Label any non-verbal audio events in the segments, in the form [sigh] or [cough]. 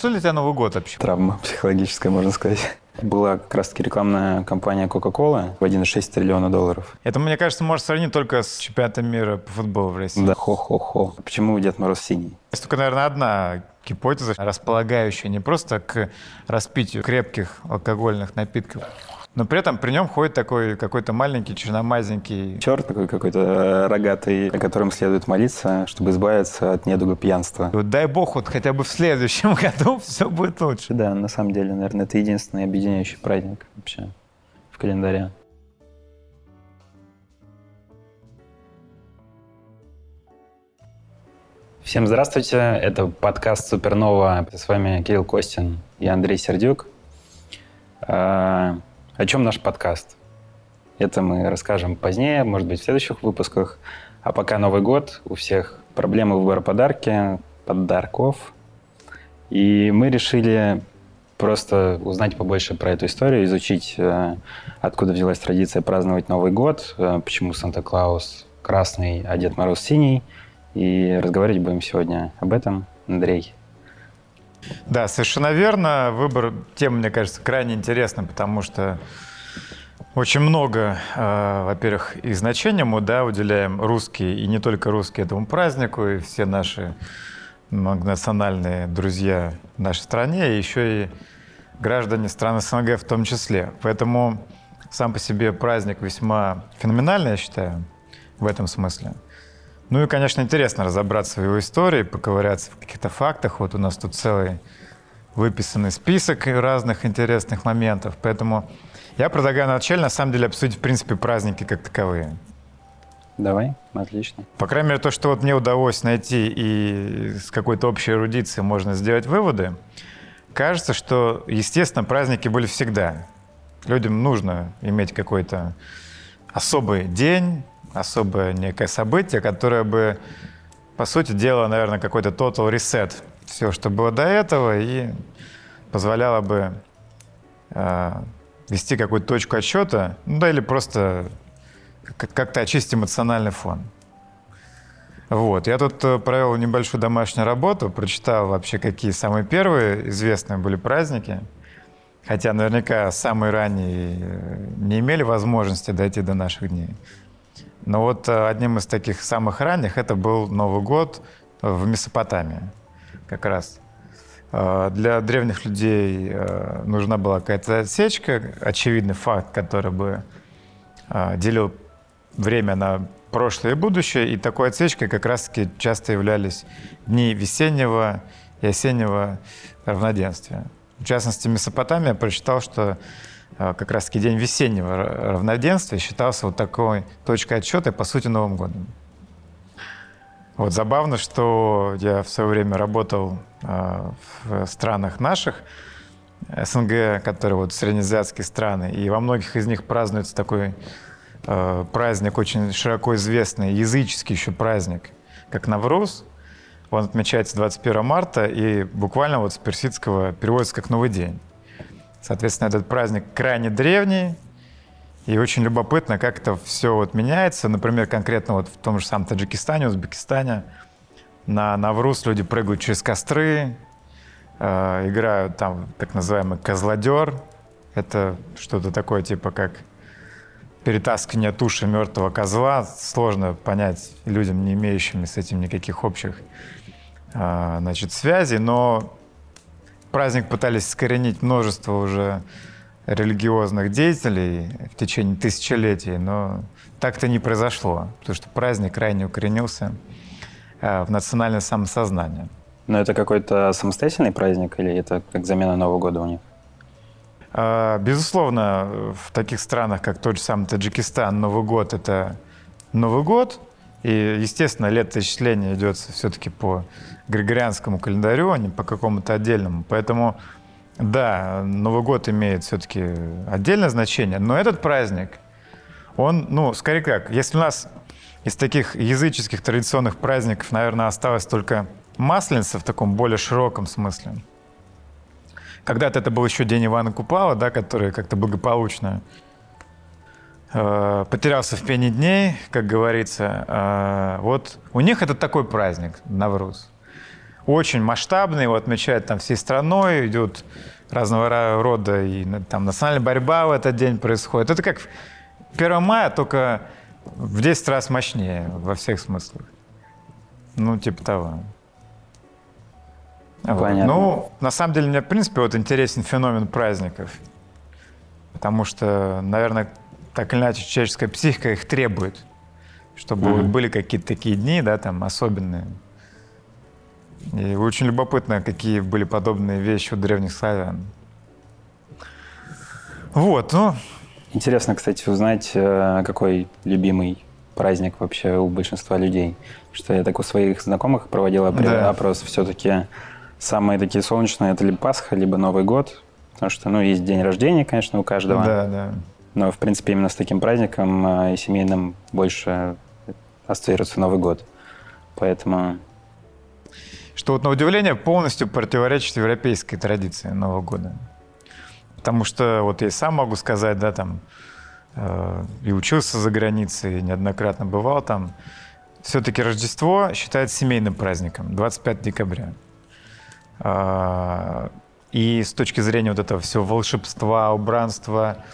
Что для тебя Новый год вообще? Травма психологическая, можно сказать. Была как раз-таки рекламная кампания Coca-Cola в 1,6 триллиона долларов. Это, мне кажется, можно сравнить только с чемпионатом мира по футболу в России. Да, хо-хо-хо. Почему Дед Мороз синий? Есть только, наверное, одна гипотеза, располагающая не просто к распитию крепких алкогольных напитков, но при этом при нем ходит такой какой-то маленький черномазенький... Черт такой какой-то э, рогатый, о котором следует молиться, чтобы избавиться от недуга пьянства. Вот дай бог, вот хотя бы в следующем [laughs] году все будет лучше. Да, на самом деле, наверное, это единственный объединяющий праздник вообще в календаре. Всем здравствуйте, это подкаст Супернова. С вами Кирилл Костин и Андрей Сердюк. О чем наш подкаст? Это мы расскажем позднее, может быть, в следующих выпусках. А пока Новый год, у всех проблемы выбора подарки, подарков. И мы решили просто узнать побольше про эту историю, изучить, э, откуда взялась традиция праздновать Новый год, э, почему Санта-Клаус красный, а Дед Мороз синий. И разговаривать будем сегодня об этом. Андрей, да, совершенно верно. Выбор темы, мне кажется, крайне интересным, потому что очень много, э, во-первых, и значения мы да, уделяем русские, и не только русские этому празднику, и все наши многонациональные друзья в нашей стране, и еще и граждане стран СНГ в том числе. Поэтому сам по себе праздник весьма феноменальный, я считаю, в этом смысле. Ну и, конечно, интересно разобраться в его истории, поковыряться в каких-то фактах. Вот у нас тут целый выписанный список разных интересных моментов. Поэтому я предлагаю начать, на самом деле, обсудить, в принципе, праздники как таковые. Давай, отлично. По крайней мере, то, что вот мне удалось найти и с какой-то общей эрудицией можно сделать выводы, кажется, что, естественно, праздники были всегда. Людям нужно иметь какой-то особый день, особое некое событие, которое бы, по сути дела, наверное, какой-то total reset все, что было до этого, и позволяло бы э, вести какую-то точку отсчета, ну да, или просто как-то очистить эмоциональный фон. Вот. Я тут э, провел небольшую домашнюю работу, прочитал вообще, какие самые первые известные были праздники. Хотя наверняка самые ранние э, не имели возможности дойти до наших дней. Но вот э, одним из таких самых ранних это был Новый год в Месопотамии как раз. Э, для древних людей э, нужна была какая-то отсечка, очевидный факт, который бы делил время на прошлое и будущее. И такой отсечкой как раз-таки часто являлись дни весеннего и осеннего равноденствия. В частности, Месопотамия прочитал, что как раз-таки день весеннего равноденствия считался вот такой точкой отсчета, по сути, Новым годом. Вот забавно, что я в свое время работал а, в странах наших, СНГ, которые вот среднеазиатские страны, и во многих из них празднуется такой а, праздник, очень широко известный, языческий еще праздник, как Навруз. Он отмечается 21 марта, и буквально вот с персидского переводится как «Новый день». Соответственно, этот праздник крайне древний, и очень любопытно, как это все вот меняется. Например, конкретно вот в том же самом Таджикистане, Узбекистане на Навруз люди прыгают через костры, э, играют там так называемый козлодер. Это что-то такое типа как перетаскивание туши мертвого козла. Сложно понять людям, не имеющим с этим никаких общих э, значит, связей, но праздник пытались искоренить множество уже религиозных деятелей в течение тысячелетий, но так-то не произошло, потому что праздник крайне укоренился э, в национальное самосознание. Но это какой-то самостоятельный праздник или это как замена Нового года у них? Э, безусловно, в таких странах, как тот же самый Таджикистан, Новый год — это Новый год, и, естественно, летоисчисление идет все-таки по григорианскому календарю, а не по какому-то отдельному. Поэтому, да, Новый год имеет все-таки отдельное значение, но этот праздник, он, ну, скорее как, если у нас из таких языческих традиционных праздников, наверное, осталось только Масленица в таком более широком смысле. Когда-то это был еще день Ивана Купала, да, который как-то благополучно потерялся в пене дней, как говорится. Э, вот у них это такой праздник, Навруз. очень масштабный, его отмечают там всей страной, идет разного рода и там национальная борьба в этот день происходит. Это как 1 мая, только в 10 раз мощнее во всех смыслах. Ну, типа того. Понятно. Ну, на самом деле, мне, в принципе, вот интересен феномен праздников. Потому что, наверное, так или иначе, человеческая психика их требует. Чтобы mm-hmm. были какие-то такие дни, да, там, особенные. И очень любопытно, какие были подобные вещи у древних славян. Вот, ну... Интересно, кстати, узнать, э, какой любимый праздник вообще у большинства людей. Что я так у своих знакомых проводил да. опрос. Все-таки самые такие солнечные это либо Пасха, либо Новый год. Потому что, ну, есть день рождения, конечно, у каждого. Да, да. Но, в принципе, именно с таким праздником э, и семейным больше ассоциируется Новый год. Поэтому... Что вот на удивление полностью противоречит европейской традиции Нового года. Потому что вот я сам могу сказать, да, там, э, и учился за границей, и неоднократно бывал там. Все-таки Рождество считается семейным праздником, 25 декабря. Э, и с точки зрения вот этого всего волшебства, убранства,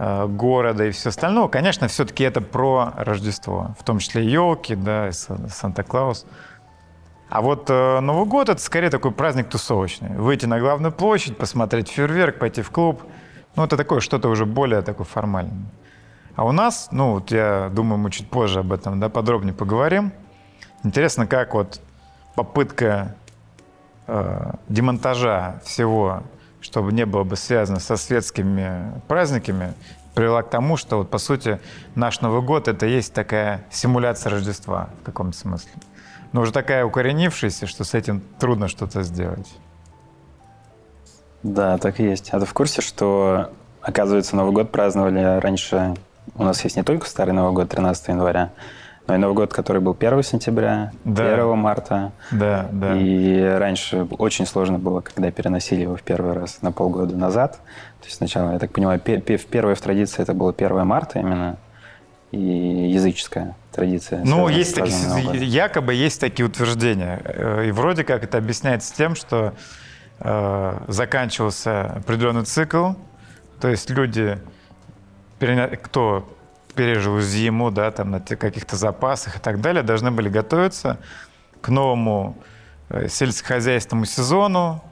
города и все остальное, конечно, все-таки это про Рождество, в том числе елки, да, Санта-Клаус. А вот э, Новый год это скорее такой праздник тусовочный. Выйти на главную площадь, посмотреть фейерверк, пойти в клуб. Ну, это такое что-то уже более такое формальное. А у нас, ну, вот я думаю, мы чуть позже об этом да, подробнее поговорим. Интересно, как вот попытка э, демонтажа всего, чтобы не было бы связано со светскими праздниками, привела к тому, что вот по сути наш Новый год это есть такая симуляция Рождества в каком-то смысле но уже такая укоренившаяся, что с этим трудно что-то сделать. Да, так и есть. А ты в курсе, что, оказывается, Новый год праздновали раньше... У нас есть не только Старый Новый год 13 января, но и Новый год, который был 1 сентября, да. 1 марта. Да, да. И раньше очень сложно было, когда переносили его в первый раз на полгода назад. То есть сначала, я так понимаю, первая в традиции это было 1 марта именно, и языческая традиция. Ну, есть такие, якобы есть такие утверждения. Э, и вроде как это объясняется тем, что э, заканчивался определенный цикл, то есть люди, кто пережил зиму, да, там на каких-то запасах и так далее, должны были готовиться к новому э, сельскохозяйственному сезону.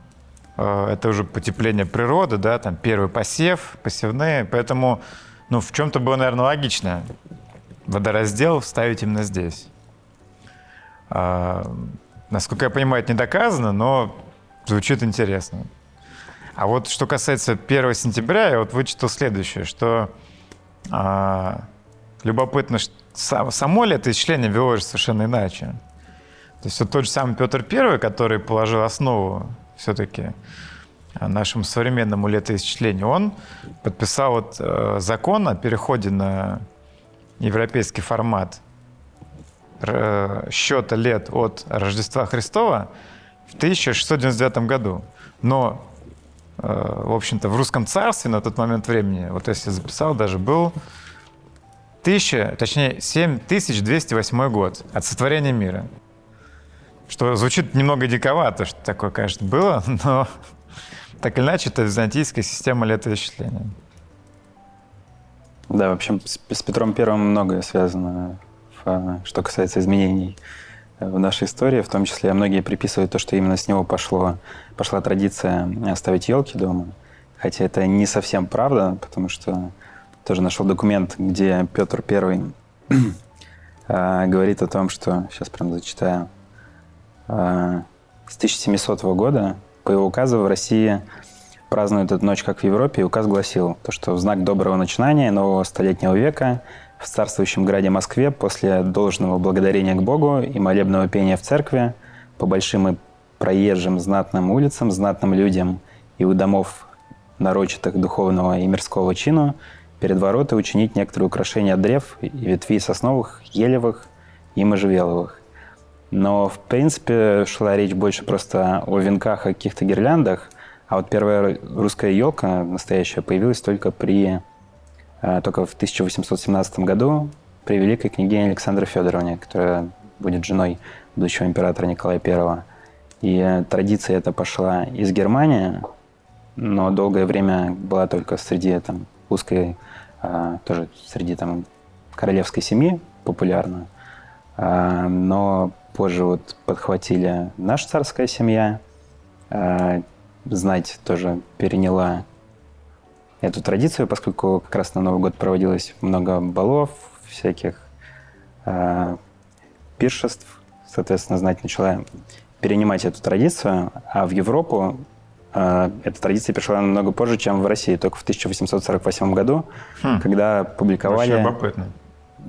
Э, это уже потепление природы, да, там первый посев, посевные, поэтому ну, в чем-то было, наверное, логично водораздел ставить именно здесь. А, насколько я понимаю, это не доказано, но звучит интересно. А вот что касается 1 сентября, я вот вычитал следующее, что а, любопытно, что само летоисчисление велось совершенно иначе. То есть вот тот же самый Петр I, который положил основу все-таки нашему современному летоисчислению, он подписал вот э, закон о переходе на европейский формат счета лет от Рождества Христова в 1699 году. Но, э, в общем-то, в русском царстве на тот момент времени, вот если записал, даже был 1000, точнее, 7208 год от сотворения мира. Что звучит немного диковато, что такое, конечно, было, [laughs] но так или иначе, это византийская система летоисчисления. Да, в общем, с, с Петром Первым многое связано, в, что касается изменений в нашей истории. В том числе многие приписывают то, что именно с него пошло, пошла традиция ставить елки дома. Хотя это не совсем правда, потому что тоже нашел документ, где Петр Первый а, [clears throat] говорит о том, что, сейчас прям зачитаю, а, с 1700 года по его указу в России празднуют эту ночь, как в Европе, и указ гласил, то, что в знак доброго начинания нового столетнего века в царствующем граде Москве после должного благодарения к Богу и молебного пения в церкви по большим и проезжим знатным улицам, знатным людям и у домов нарочитых духовного и мирского чину перед ворота учинить некоторые украшения древ и ветвей сосновых, елевых и можжевеловых. Но, в принципе, шла речь больше просто о венках, о каких-то гирляндах – а вот первая русская елка настоящая появилась только при э, только в 1817 году при великой княгине Александре Федоровне, которая будет женой будущего императора Николая I. И традиция эта пошла из Германии, но долгое время была только среди там, узкой, а, тоже среди там, королевской семьи популярна. А, но позже вот подхватили наша царская семья, а, знать тоже переняла эту традицию, поскольку как раз на Новый год проводилось много балов, всяких пиршеств. Соответственно, знать начала перенимать эту традицию, а в Европу эта традиция пришла намного позже, чем в России, только в 1848 году, хм. когда публиковали...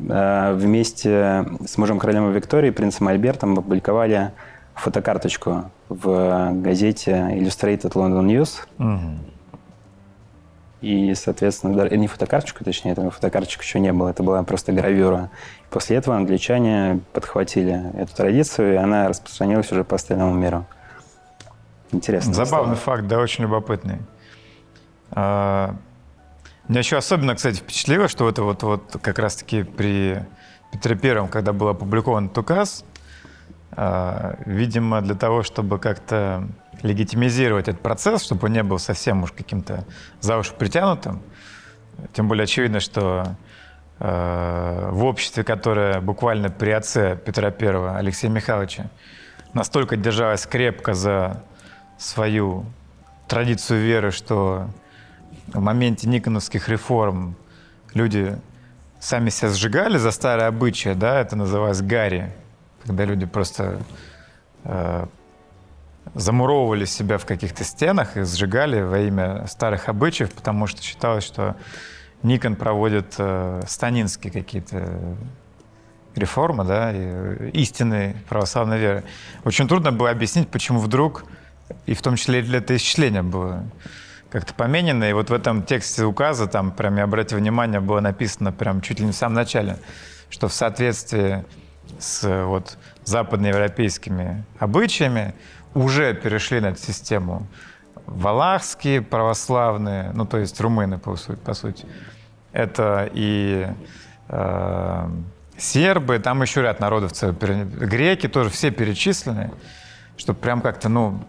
Э, вместе с мужем королем Викторией, принцем Альбертом, опубликовали фотокарточку в газете Illustrated London News. Угу. И, соответственно, не фотокарточку, точнее, этого фотокарточек еще не было, это была просто гравюра. После этого англичане подхватили эту традицию, и она распространилась уже по остальному миру. Интересно. Забавный стало. факт, да, очень любопытный. А, меня еще особенно, кстати, впечатлило, что это вот, вот как раз-таки при Петре Первом, когда был опубликован этот указ, а, видимо, для того, чтобы как-то легитимизировать этот процесс, чтобы он не был совсем уж каким-то за уши притянутым. Тем более очевидно, что э, в обществе, которое буквально при отце Петра I, Алексея Михайловича, настолько держалось крепко за свою традицию веры, что в моменте Никоновских реформ люди сами себя сжигали за старые обычаи, да, это называлось гарри, когда люди просто э, замуровывали себя в каких-то стенах и сжигали во имя старых обычаев, потому что считалось, что Никон проводит э, станинские какие-то реформы, да, и истинной православной веры. Очень трудно было объяснить, почему вдруг, и в том числе для тысячелетия было как-то поменено. И вот в этом тексте указа, там прям, я обратил внимание, было написано прям чуть ли не в самом начале, что в соответствии с вот западноевропейскими обычаями уже перешли на эту систему валахские православные, ну то есть румыны по по сути. это и э, сербы, там еще ряд народов, греки тоже все перечислены, чтобы прям как-то, ну,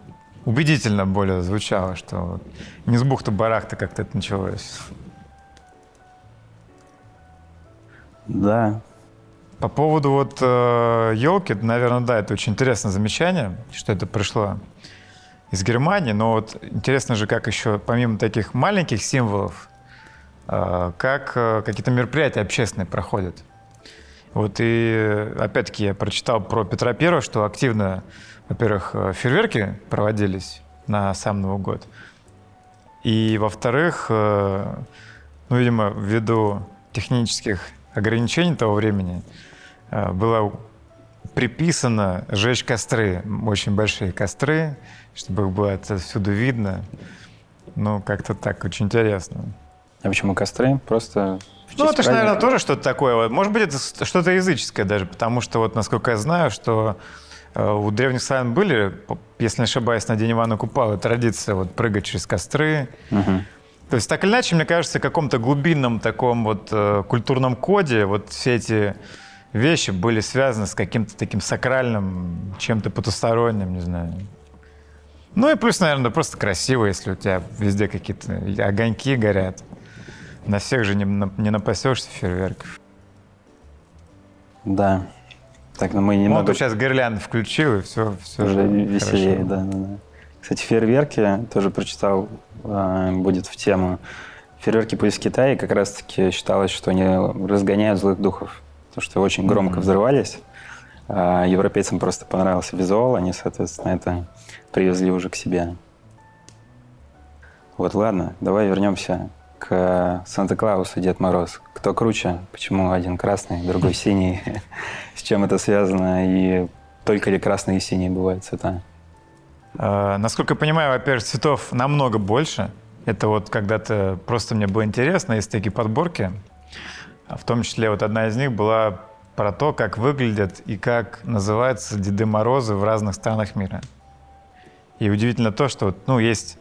убедительно более звучало, что не с бухты-барахта как-то это началось. Да, по поводу вот э, елки, наверное, да, это очень интересное замечание, что это пришло из Германии. Но вот интересно же, как еще помимо таких маленьких символов, э, как э, какие-то мероприятия общественные проходят. Вот и опять-таки я прочитал про Петра Первого, что активно, во-первых, э, фейерверки проводились на сам Новый год. И, во-вторых, э, ну, видимо, ввиду технических ограничений того времени, Э, было приписано жечь костры, очень большие костры, чтобы их было отсюда видно. Ну, как-то так, очень интересно. А почему костры? Просто ну, это же, наверное, тоже что-то такое. Может быть, это что-то языческое даже, потому что, вот, насколько я знаю, что у древних славян были, если не ошибаюсь, на День Ивана Купала традиция вот прыгать через костры. Угу. То есть, так или иначе, мне кажется, в каком-то глубинном таком вот э, культурном коде вот все эти вещи были связаны с каким-то таким сакральным, чем-то потусторонним, не знаю. Ну и плюс, наверное, просто красиво, если у тебя везде какие-то огоньки горят. На всех же не, не напасешься фейерверков. Да. Так, но ну мы немного... Вот сейчас гирлянды включил, и все, все уже веселее, да, да, да. Кстати, фейерверки, тоже прочитал, а, будет в тему. Фейерверки пусть в Китае как раз-таки считалось, что они разгоняют злых духов потому что очень громко mm-hmm. взрывались. А европейцам просто понравился визуал, они, соответственно, это привезли уже к себе. Вот, ладно, давай вернемся к Санта-Клаусу, Дед Мороз. Кто круче? Почему один красный, другой синий? [laughs] С чем это связано? И только ли красные и синие бывают цвета? А, насколько я понимаю, во-первых, цветов намного больше. Это вот когда-то просто мне было интересно, есть такие подборки а в том числе вот одна из них была про то, как выглядят и как называются Деды Морозы в разных странах мира. И удивительно то, что ну, есть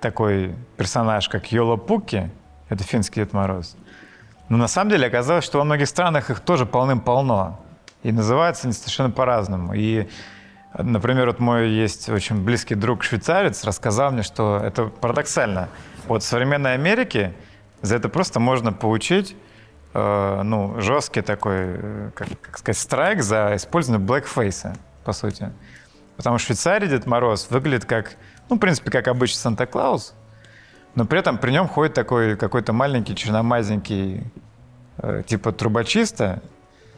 такой персонаж, как Йола Пуки, это финский Дед Мороз. Но на самом деле оказалось, что во многих странах их тоже полным-полно. И называются они совершенно по-разному. И Например, вот мой есть очень близкий друг швейцарец, рассказал мне, что это парадоксально. Вот в современной Америке за это просто можно получить э, ну, жесткий такой, э, как, как сказать, страйк за использование блэкфейса, по сути. Потому что в Швейцарии Дед Мороз выглядит как, ну, в принципе, как обычный Санта-Клаус, но при этом при нем ходит такой какой-то маленький черномазненький э, типа трубочиста,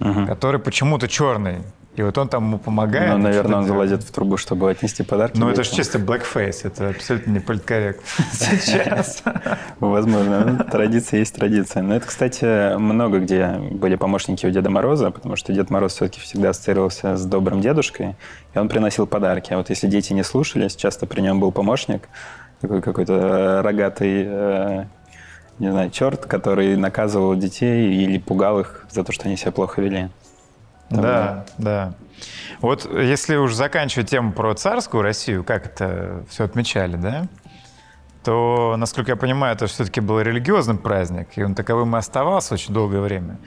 угу. который почему-то черный. И вот он там ему помогает. Ну, наверное, он залазит в трубу, чтобы отнести подарки. Ну, это же чисто blackface, это абсолютно не политкорректно [laughs] сейчас. Возможно, ну, традиция есть традиция. Но это, кстати, много где были помощники у Деда Мороза, потому что Дед Мороз все-таки всегда ассоциировался с добрым дедушкой, и он приносил подарки. А вот если дети не слушались, часто при нем был помощник, такой какой-то рогатый э, не знаю, черт, который наказывал детей или пугал их за то, что они себя плохо вели. Да, да. Вот если уж заканчивать тему про царскую Россию, как это все отмечали, да, то, насколько я понимаю, это все-таки был религиозный праздник, и он таковым и оставался очень долгое время.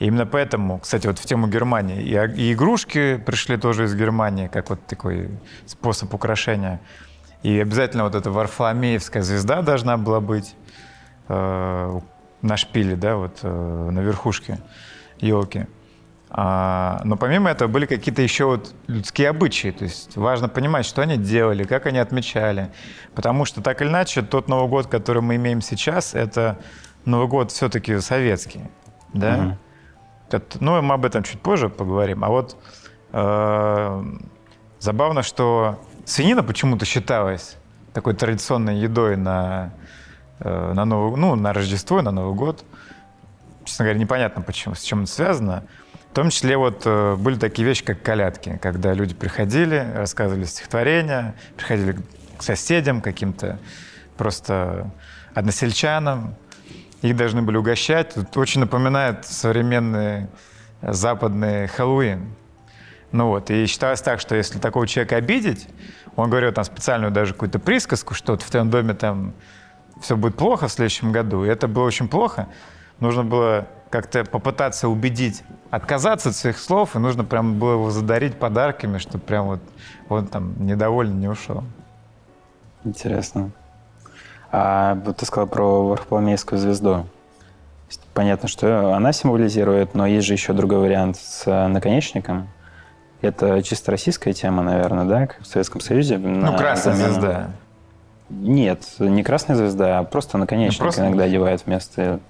И именно поэтому, кстати, вот в тему Германии, и игрушки пришли тоже из Германии, как вот такой способ украшения. И обязательно вот эта Варфоломеевская звезда должна была быть э, на шпиле, да, вот э, на верхушке елки. А, но помимо этого были какие-то еще вот людские обычаи. То есть важно понимать, что они делали, как они отмечали. Потому что так или иначе, тот Новый год, который мы имеем сейчас, это Новый год все-таки советский. Да? Угу. Это, ну, мы об этом чуть позже поговорим. А вот э, забавно, что свинина почему-то считалась такой традиционной едой на, э, на, Новый, ну, на Рождество и на Новый год. Честно говоря, непонятно, почему, с чем это связано. В том числе вот э, были такие вещи, как колядки, когда люди приходили, рассказывали стихотворения, приходили к соседям, каким-то просто односельчанам, их должны были угощать. Это очень напоминает современный западный Хэллоуин. Ну вот, и считалось так, что если такого человека обидеть, он говорил там специальную даже какую-то присказку, что в твоем доме там все будет плохо в следующем году, и это было очень плохо, нужно было как-то попытаться убедить отказаться от своих слов, и нужно прям было его задарить подарками, чтобы прям вот он там недовольный не ушел. Интересно. А вот ты сказал про Варфоломеевскую звезду. Понятно, что она символизирует, но есть же еще другой вариант с наконечником. Это чисто российская тема, наверное, да, как в Советском Союзе. Ну, красная замену... звезда. Нет, не красная звезда, а просто наконечник ну, просто... иногда одевают вместо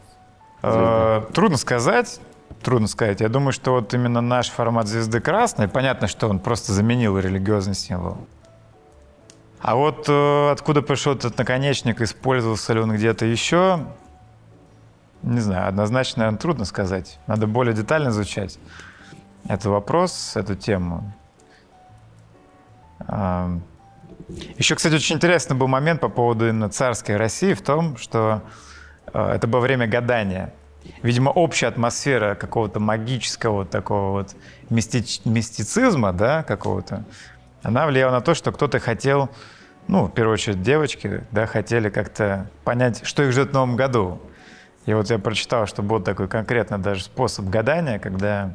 Э, трудно сказать. Трудно сказать. Я думаю, что вот именно наш формат звезды красной, понятно, что он просто заменил религиозный символ. А вот э, откуда пришел этот наконечник, использовался ли он где-то еще, не знаю, однозначно, наверное, трудно сказать. Надо более детально изучать этот вопрос, эту тему. Э, еще, кстати, очень интересный был момент по поводу именно царской России в том, что это было время гадания. Видимо, общая атмосфера какого-то магического такого вот мисти- мистицизма, да, какого-то, она влияла на то, что кто-то хотел, ну, в первую очередь девочки, да, хотели как-то понять, что их ждет в новом году. И вот я прочитал, что был такой конкретно даже способ гадания, когда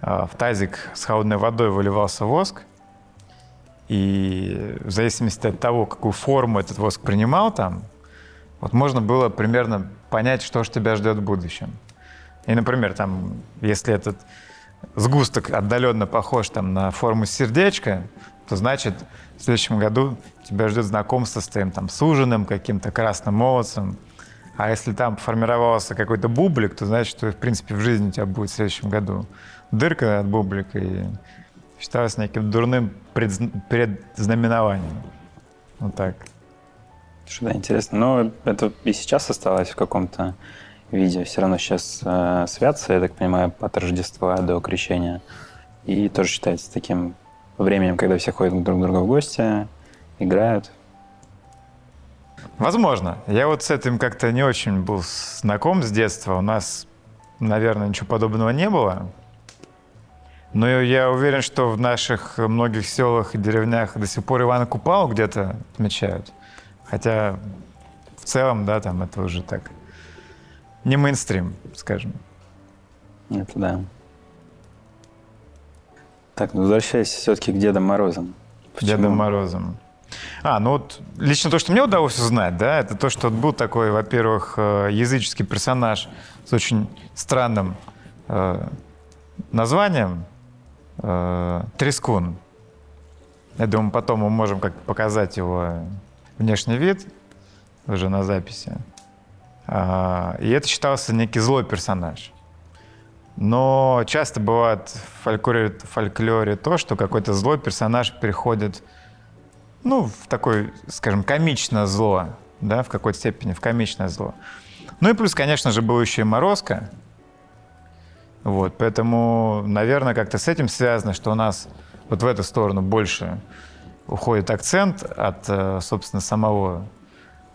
э, в тазик с холодной водой выливался воск, и в зависимости от того, какую форму этот воск принимал там, вот можно было примерно понять, что же тебя ждет в будущем. И, например, там, если этот сгусток отдаленно похож там, на форму сердечка, то значит в следующем году тебя ждет знакомство с твоим там, суженым, каким-то красным молодцем. А если там формировался какой-то бублик, то значит, что, в принципе, в жизни у тебя будет в следующем году дырка от бублика и считалось неким дурным предзнаменованием. Вот так. Что да, интересно. Но это и сейчас осталось в каком-то виде. Все равно сейчас э, святся, я так понимаю, от Рождества до Крещения. И тоже считается таким временем, когда все ходят друг к другу в гости, играют. Возможно. Я вот с этим как-то не очень был знаком с детства. У нас, наверное, ничего подобного не было. Но я уверен, что в наших многих селах и деревнях до сих пор Ивана Купалу где-то отмечают. Хотя в целом, да, там это уже так не мейнстрим, скажем. Это да. Так, ну возвращаясь все-таки к Дедам Морозам. Почему? Дедом Морозом. А, ну вот лично то, что мне удалось узнать, да, это то, что был такой, во-первых, э, языческий персонаж с очень странным э, названием э, Трескун. Я думаю, потом мы можем как показать его внешний вид уже на записи. А, и это считался некий злой персонаж. Но часто бывает в фольклоре, в фольклоре то, что какой-то злой персонаж переходит ну, в такой, скажем, комичное зло, да, в какой-то степени, в комичное зло. Ну и плюс, конечно же, был еще и Морозко. Вот, поэтому, наверное, как-то с этим связано, что у нас вот в эту сторону больше уходит акцент от, э, собственно, самого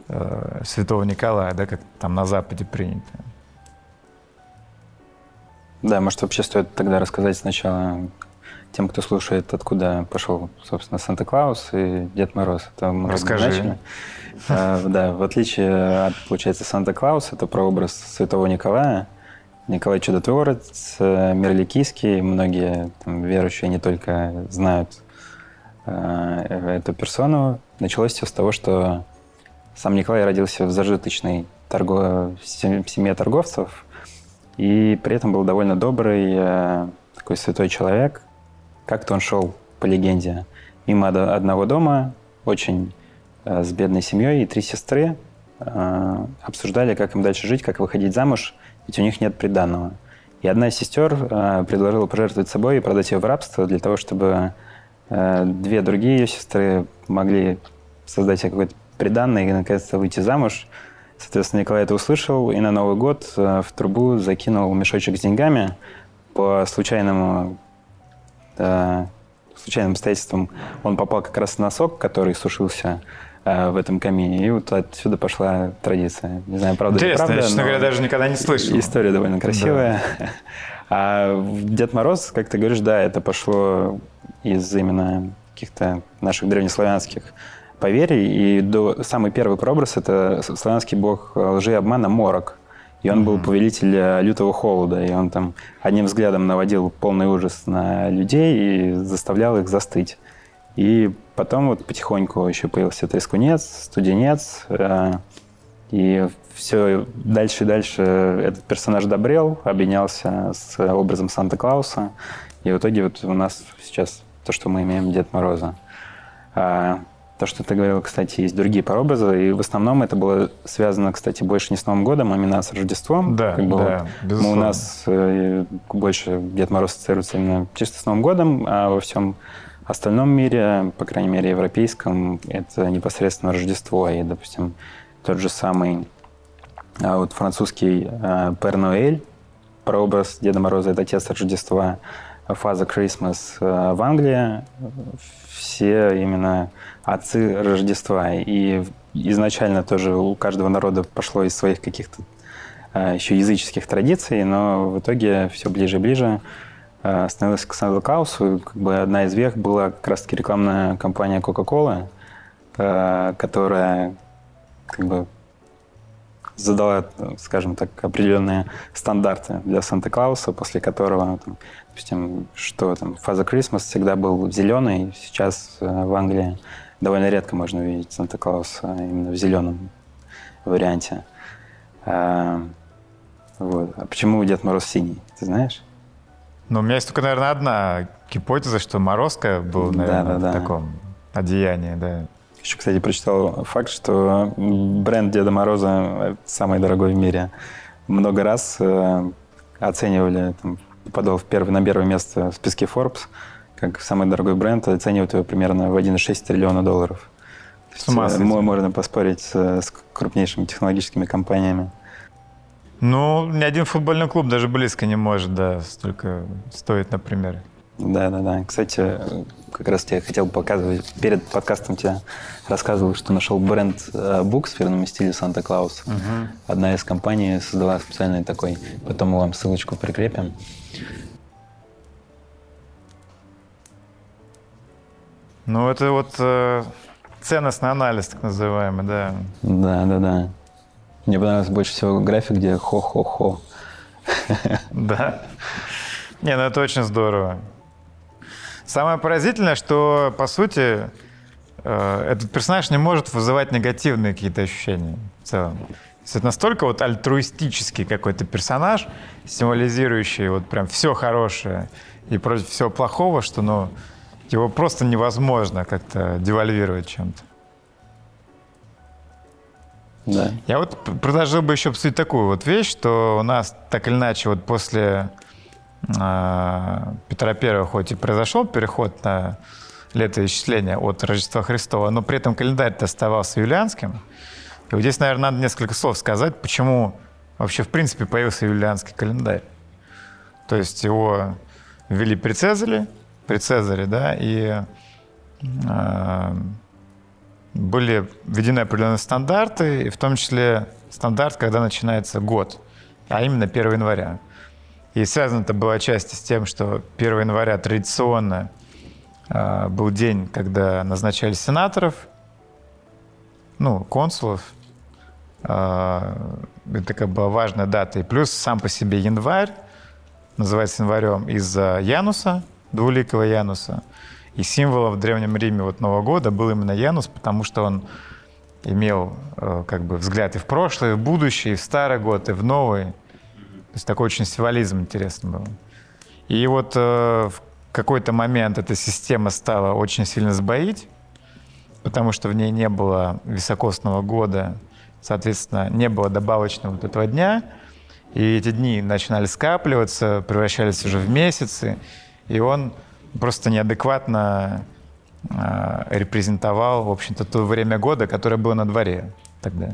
э, Святого Николая, да, как там на Западе принято. Да, может, вообще стоит тогда рассказать сначала тем, кто слушает, откуда пошел, собственно, Санта-Клаус и Дед Мороз. Это мы Расскажи. А, да, в отличие от, получается, Санта-Клауса, это прообраз Святого Николая. Николай Чудотворец, э, Мерликийский. Многие там, верующие не только знают эту персону. Началось все с того, что сам Николай родился в зажиточной торгов... семье торговцев, и при этом был довольно добрый, э, такой святой человек. Как-то он шел, по легенде, мимо одного дома, очень э, с бедной семьей, и три сестры э, обсуждали, как им дальше жить, как выходить замуж, ведь у них нет приданного. И одна из сестер э, предложила пожертвовать собой и продать ее в рабство для того, чтобы э, две другие ее сестры могли создать себе какой-то приданный и наконец-то выйти замуж. Соответственно, Николай это услышал и на Новый год э, в трубу закинул мешочек с деньгами по случайному э, случайным обстоятельствам он попал как раз на сок, который сушился э, в этом камине, и вот отсюда пошла традиция. Не знаю, правда Интересно, правда, я, честно говоря, даже никогда не слышал. История довольно красивая. Да. [laughs] А Дед Мороз, как ты говоришь, да, это пошло из именно каких-то наших древнеславянских поверий. И до, самый первый прообраз – это славянский бог лжи и обмана Морок. И он был повелитель э, лютого холода, и он там одним взглядом наводил полный ужас на людей и заставлял их застыть. И потом вот потихоньку еще появился трескунец, студенец, э, и все дальше и дальше этот персонаж добрел, объединялся с образом Санта-Клауса, и в итоге вот у нас сейчас то, что мы имеем Дед Мороза. А, то, что ты говорил, кстати, есть другие прообразы, и в основном это было связано, кстати, больше не с Новым годом, а именно с Рождеством. Да, как бы да, вот безусловно. Мы, у нас э, больше Дед Мороз ассоциируется именно чисто с Новым годом, а во всем остальном мире, по крайней мере, европейском, это непосредственно Рождество. И, допустим, тот же самый а вот французский э, Пер Ноэль, прообраз Деда Мороза, это отец Рождества, фаза Christmas э, в Англии, все именно отцы Рождества. И изначально тоже у каждого народа пошло из своих каких-то а, еще языческих традиций, но в итоге все ближе и ближе а, становилось к Санта-Клаусу. Как бы одна из вех была как раз-таки рекламная кампания Coca-Cola, которая как бы задала, скажем так, определенные стандарты для Санта-Клауса, после которого, там, допустим, что там, фаза Christmas всегда был зеленый, сейчас в Англии довольно редко можно увидеть Санта-Клауса именно в зеленом варианте. А, вот. а почему Дед Мороз синий, ты знаешь? Ну, у меня есть только, наверное, одна гипотеза, что Морозко был, наверное, да, да, да. в таком одеянии, да. Еще, кстати, прочитал факт, что бренд Деда Мороза самый дорогой в мире. Много раз э, оценивали, там, попадал в первый, на первое место в списке Forbes – как самый дорогой бренд, оценивают его примерно в 1,6 триллиона долларов. С ума есть, можно поспорить с крупнейшими технологическими компаниями. Ну, ни один футбольный клуб даже близко не может, да, столько стоит, например. Да, да, да. Кстати, как раз тебе хотел показывать, перед подкастом тебе рассказывал, что нашел бренд э, Букс в фирменном стиле Санта-Клаус. Угу. Одна из компаний создала специальный такой, потом мы вам ссылочку прикрепим. Ну, это вот э, ценностный анализ, так называемый, да. Да, да, да. Мне понравился больше всего график, где хо-хо-хо. Да. Не, ну это очень здорово. Самое поразительное, что, по сути, э, этот персонаж не может вызывать негативные какие-то ощущения в целом. это настолько вот альтруистический какой-то персонаж, символизирующий вот прям все хорошее и против всего плохого, что, ну, его просто невозможно как-то девальвировать чем-то. Да. Я вот предложил бы еще обсудить такую вот вещь, что у нас так или иначе вот после Петра Первого хоть и произошел переход на летоисчисление от Рождества Христова, но при этом календарь-то оставался юлианским. И вот здесь, наверное, надо несколько слов сказать, почему вообще в принципе появился юлианский календарь. То есть его ввели при Цезаре, при Цезаре, да, и э, были введены определенные стандарты, и в том числе стандарт, когда начинается год, а именно 1 января. И связано это было отчасти с тем, что 1 января традиционно э, был день, когда назначали сенаторов, ну, консулов. Э, это такая была важная дата. И плюс сам по себе январь, называется январем из-за Януса, двуликого Януса – и символом в Древнем Риме вот Нового года был именно Янус, потому что он имел э, как бы взгляд и в прошлое, и в будущее, и в старый год, и в новый. Есть такой очень символизм интересный был. И вот э, в какой-то момент эта система стала очень сильно сбоить, потому что в ней не было високосного года, соответственно, не было добавочного вот этого дня, и эти дни начинали скапливаться, превращались уже в месяцы, и он просто неадекватно э, репрезентовал, в общем-то, то время года, которое было на дворе тогда.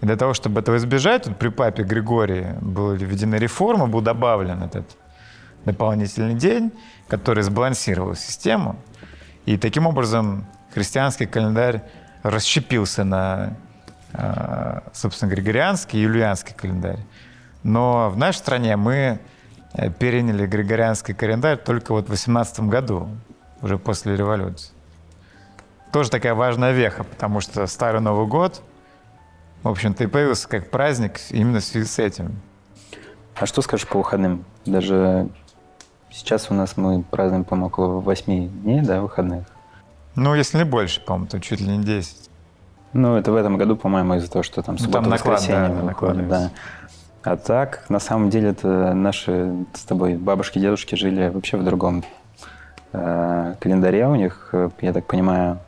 И для того, чтобы этого избежать, тут при папе Григории были введены реформы, был добавлен этот дополнительный день, который сбалансировал систему. И таким образом христианский календарь расщепился на, э, собственно, григорианский и юлианский календарь. Но в нашей стране мы Э, переняли григорианский календарь только вот в 18 году, уже после революции. Тоже такая важная веха, потому что Старый Новый год, в общем-то, и появился как праздник именно в связи с этим. А что скажешь по выходным? Даже сейчас у нас мы празднуем, по-моему, около 8 дней, да, выходных. Ну, если не больше, по-моему, то чуть ли не 10. Ну, это в этом году, по-моему, из-за того, что там суббота, ну, там наклад, воскресенье да, выходит, да. А так, на самом деле, это наши с тобой бабушки, дедушки жили вообще в другом э, календаре. У них, э, я так понимаю,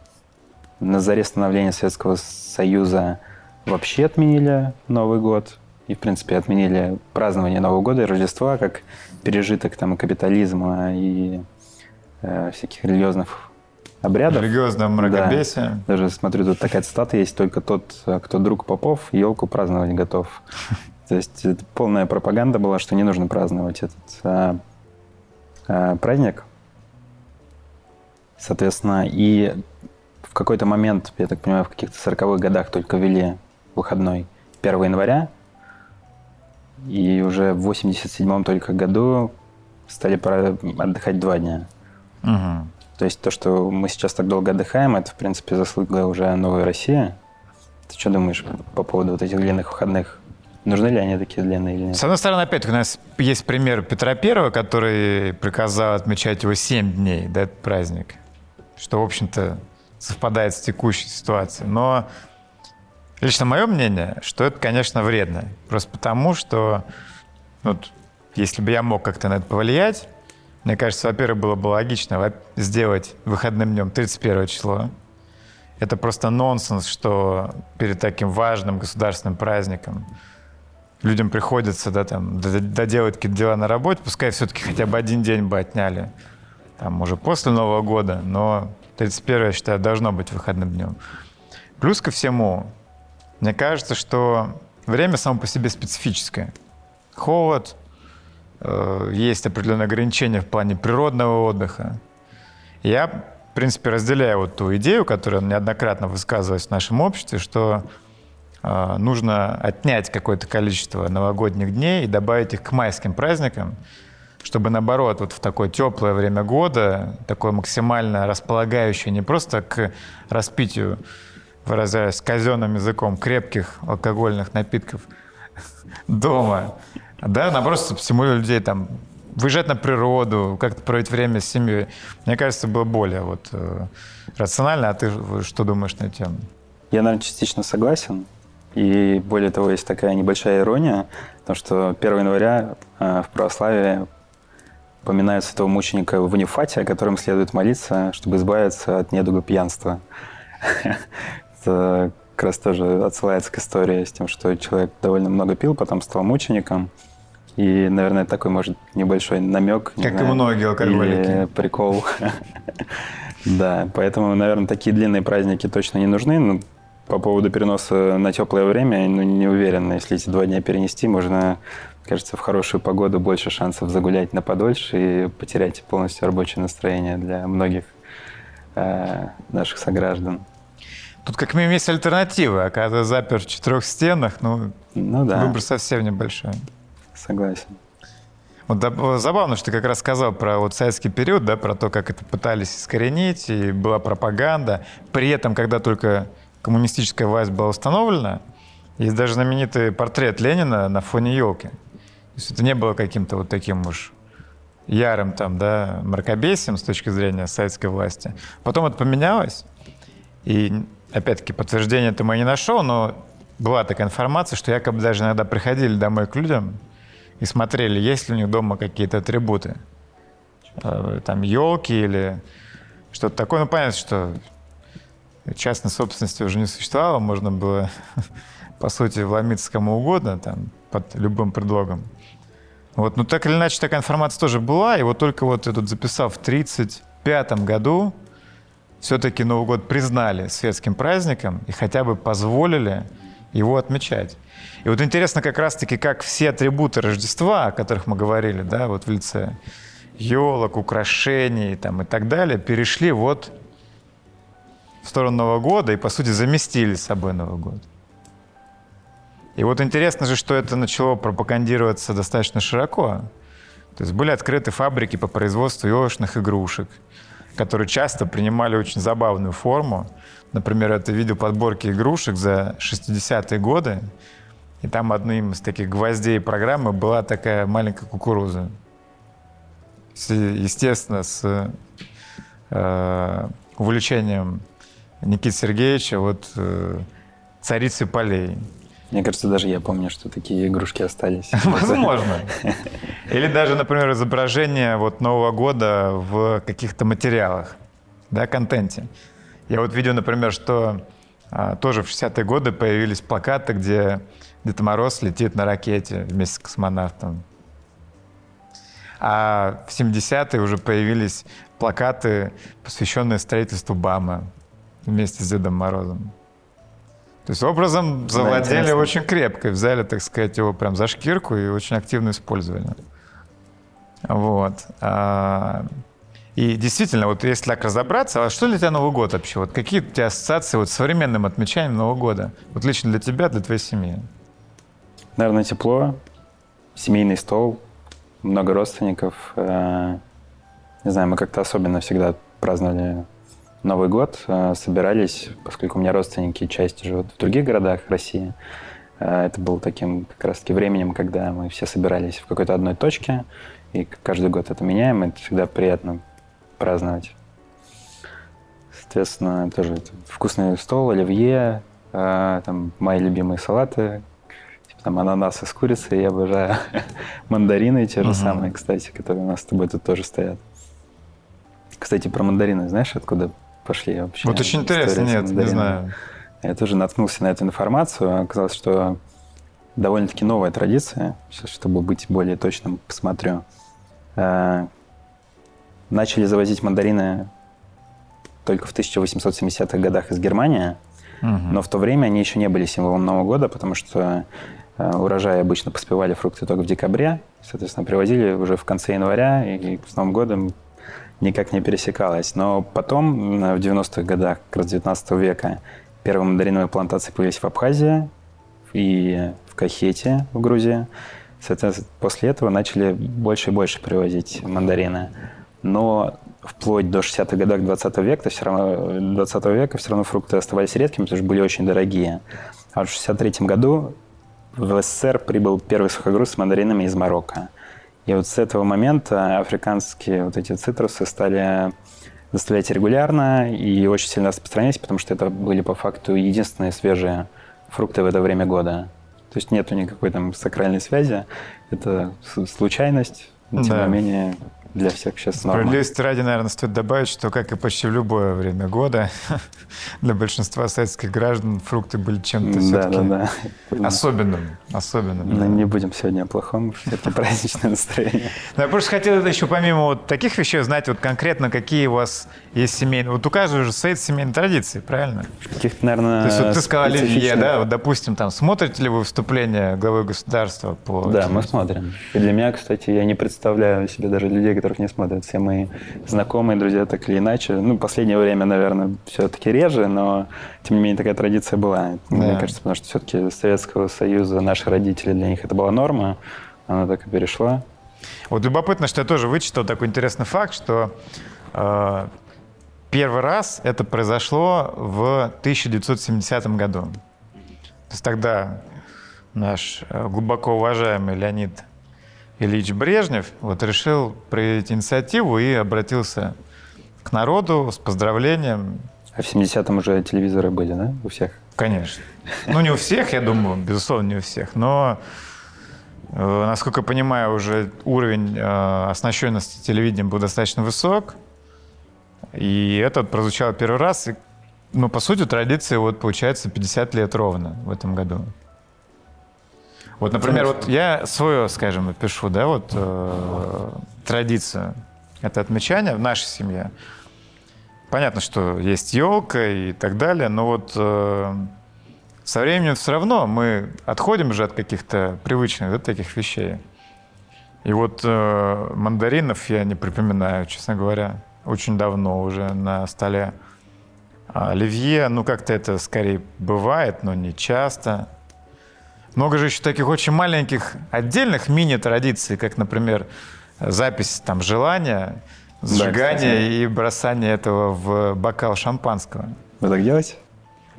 на заре становления Советского Союза вообще отменили Новый год. И, в принципе, отменили празднование Нового года и Рождества как пережиток там, капитализма и э, всяких религиозных обрядов. Религиозное мракобесие. Да. Даже смотрю, тут такая цитата есть, только тот, кто друг попов, елку праздновать готов. [laughs] То есть это полная пропаганда была, что не нужно праздновать этот а, а, праздник. Соответственно, и в какой-то момент, я так понимаю, в каких-то 40-х годах только ввели выходной 1 января, и уже в 87-м только году стали отдыхать два дня. Угу. То есть то, что мы сейчас так долго отдыхаем, это, в принципе, заслуга уже новой России. Ты что думаешь по поводу вот этих длинных выходных? Нужны ли они такие длинные или нет? С одной стороны, опять у нас есть пример Петра Первого, который приказал отмечать его 7 дней, да, этот праздник, что, в общем-то, совпадает с текущей ситуацией. Но лично мое мнение, что это, конечно, вредно. Просто потому, что вот, если бы я мог как-то на это повлиять, мне кажется, во-первых, было бы логично сделать выходным днем 31 число. Это просто нонсенс, что перед таким важным государственным праздником людям приходится, да, там, доделать какие-то дела на работе, пускай все-таки хотя бы один день бы отняли, там, уже после Нового года, но 31 я считаю, должно быть выходным днем. Плюс ко всему, мне кажется, что время само по себе специфическое. Холод, э, есть определенные ограничения в плане природного отдыха. Я, в принципе, разделяю вот ту идею, которая неоднократно высказывалась в нашем обществе, что а, нужно отнять какое-то количество новогодних дней и добавить их к майским праздникам, чтобы наоборот вот в такое теплое время года, такое максимально располагающее не просто к распитию, выражаясь казенным языком, крепких алкогольных напитков дома, да, наоборот, стимулировать людей там выезжать на природу, как-то проводить время с семьей. Мне кажется, было более вот, э, рационально. А ты что думаешь на тему? Я, наверное, частично согласен. И более того, есть такая небольшая ирония, потому что 1 января э, в православии поминают святого мученика в Ванифате, о котором следует молиться, чтобы избавиться от недуга пьянства. Это как раз тоже отсылается к истории с тем, что человек довольно много пил, потом стал мучеником. И, наверное, такой, может, небольшой намек. Как знаю, и многие алкоголики. Или прикол. [laughs] Да, поэтому, наверное, такие длинные праздники точно не нужны. Но по поводу переноса на теплое время, ну, не уверен. Если эти два дня перенести, можно, кажется, в хорошую погоду больше шансов загулять на подольше и потерять полностью рабочее настроение для многих э, наших сограждан. Тут как минимум есть альтернативы, а когда запер в четырех стенах, ну, ну да. выбор совсем небольшой. Согласен. Вот забавно, что ты как раз сказал про вот советский период, да, про то, как это пытались искоренить, и была пропаганда. При этом, когда только коммунистическая власть была установлена, есть даже знаменитый портрет Ленина на фоне елки. То есть это не было каким-то вот таким уж ярым там, да, мракобесием с точки зрения советской власти. Потом это поменялось, и опять-таки подтверждения этого я не нашел, но была такая информация, что якобы даже иногда приходили домой к людям и смотрели, есть ли у них дома какие-то атрибуты. Э, там елки или что-то такое. Ну, понятно, что частной собственности уже не существовало, можно было, [laughs] по сути, вломиться кому угодно, там, под любым предлогом. Вот, ну так или иначе, такая информация тоже была, и вот только вот я тут записал в 1935 году все-таки Новый год признали светским праздником и хотя бы позволили его отмечать. И вот интересно как раз-таки, как все атрибуты Рождества, о которых мы говорили, да, вот в лице елок, украшений там, и так далее, перешли вот в сторону Нового года и, по сути, заместили с собой Новый год. И вот интересно же, что это начало пропагандироваться достаточно широко. То есть были открыты фабрики по производству елочных игрушек – которые часто принимали очень забавную форму. Например, это видео подборки игрушек за 60-е годы. И там одним из таких гвоздей программы была такая маленькая кукуруза. Естественно, с э, увлечением Никиты Сергеевича вот э, царицы полей. Мне кажется, даже я помню, что такие игрушки остались. [laughs] Возможно. Или даже, например, изображение вот Нового года в каких-то материалах, да, контенте. Я вот видел, например, что а, тоже в 60-е годы появились плакаты, где Дед Мороз летит на ракете вместе с космонавтом. А в 70-е уже появились плакаты, посвященные строительству БАМа вместе с Дедом Морозом. То есть образом завладели да, очень крепко, взяли, так сказать, его прям за шкирку и очень активно использовали. Вот. А, и действительно, вот если так разобраться, а что для тебя Новый год вообще? Вот какие у тебя ассоциации вот с современным отмечанием Нового года? Вот лично для тебя, для твоей семьи? Наверное, тепло, семейный стол, много родственников. Э, не знаю, мы как-то особенно всегда праздновали Новый год э, собирались, поскольку у меня родственники часть живут в других городах России. Э, это было таким как раз-таки временем, когда мы все собирались в какой-то одной точке, и каждый год это меняем, и это всегда приятно праздновать. Соответственно, тоже вкусный стол, оливье, э, там мои любимые салаты, типа там ананасы с курицей, я обожаю [laughs] мандарины те же uh-huh. самые, кстати, которые у нас с тобой тут тоже стоят. Кстати, про мандарины знаешь, откуда пошли вообще. Вот очень интересно, нет, не знаю. Я тоже наткнулся на эту информацию. Оказалось, что довольно-таки новая традиция. Сейчас, чтобы быть более точным, посмотрю. Э, начали завозить мандарины только в 1870-х годах из Германии, угу. но в то время они еще не были символом Нового года, потому что э, урожаи обычно поспевали фрукты только в декабре, соответственно, привозили уже в конце января, и с Новым годом никак не пересекалось. Но потом, в 90-х годах, как раз 19 века, первые мандариновые плантации появились в Абхазии и в Кахете в Грузии. Соответственно, после этого начали больше и больше привозить мандарины. Но вплоть до 60-х годов 20 века, все равно, 20 века все равно фрукты оставались редкими, потому что были очень дорогие. А в 63 году в СССР прибыл первый сухогруз с мандаринами из Марокко. И вот с этого момента африканские вот эти цитрусы стали доставлять регулярно и очень сильно распространялись, потому что это были по факту единственные свежие фрукты в это время года. То есть нету никакой там сакральной связи. Это случайность, но тем да. не менее для всех сейчас норма. Справедливости ради, наверное, стоит добавить, что, как и почти в любое время года, [laughs] для большинства советских граждан фрукты были чем-то да, все-таки да, да. [laughs] особенным. особенным Но да. не будем сегодня о плохом, [laughs] все-таки праздничное настроение. Я просто хотел еще помимо вот таких вещей узнать вот конкретно, какие у вас есть семейные... Вот у каждого же свои семейные традиции, правильно? Каких-то, наверное, То есть вот ты сказал Оливье, да? Вот, допустим, там, смотрите ли вы выступление главы государства по... Да, мы смотрим. И для меня, кстати, я не представляю себе даже людей, которых не смотрят. Все мои знакомые, друзья, так или иначе. Ну, последнее время, наверное, все-таки реже, но, тем не менее, такая традиция была. Да. Мне кажется, потому что все-таки Советского Союза наши родители, для них это была норма, она так и перешла. Вот любопытно, что я тоже вычитал такой интересный факт, что э, первый раз это произошло в 1970 году. То есть тогда наш э, глубоко уважаемый Леонид Ильич Брежнев вот решил проявить инициативу и обратился к народу с поздравлением. А в 70-м уже телевизоры были, да, у всех? Конечно. Ну, не у всех, я думаю, безусловно, не у всех, но, э, насколько я понимаю, уже уровень э, оснащенности телевидением был достаточно высок, и этот прозвучал первый раз, и, ну, по сути, традиция, вот, получается, 50 лет ровно в этом году. Вот, например, вот я свое, скажем, пишу, да, вот э, традицию. Это отмечание в нашей семье. Понятно, что есть елка и так далее, но вот э, со временем все равно мы отходим же от каких-то привычных да, таких вещей. И вот э, мандаринов я не припоминаю, честно говоря, очень давно уже на столе. А оливье, ну как-то это скорее бывает, но не часто. Много же еще таких очень маленьких отдельных мини-традиций, как, например, запись там желания, сжигание да, и бросание этого в бокал шампанского. Вы так делаете?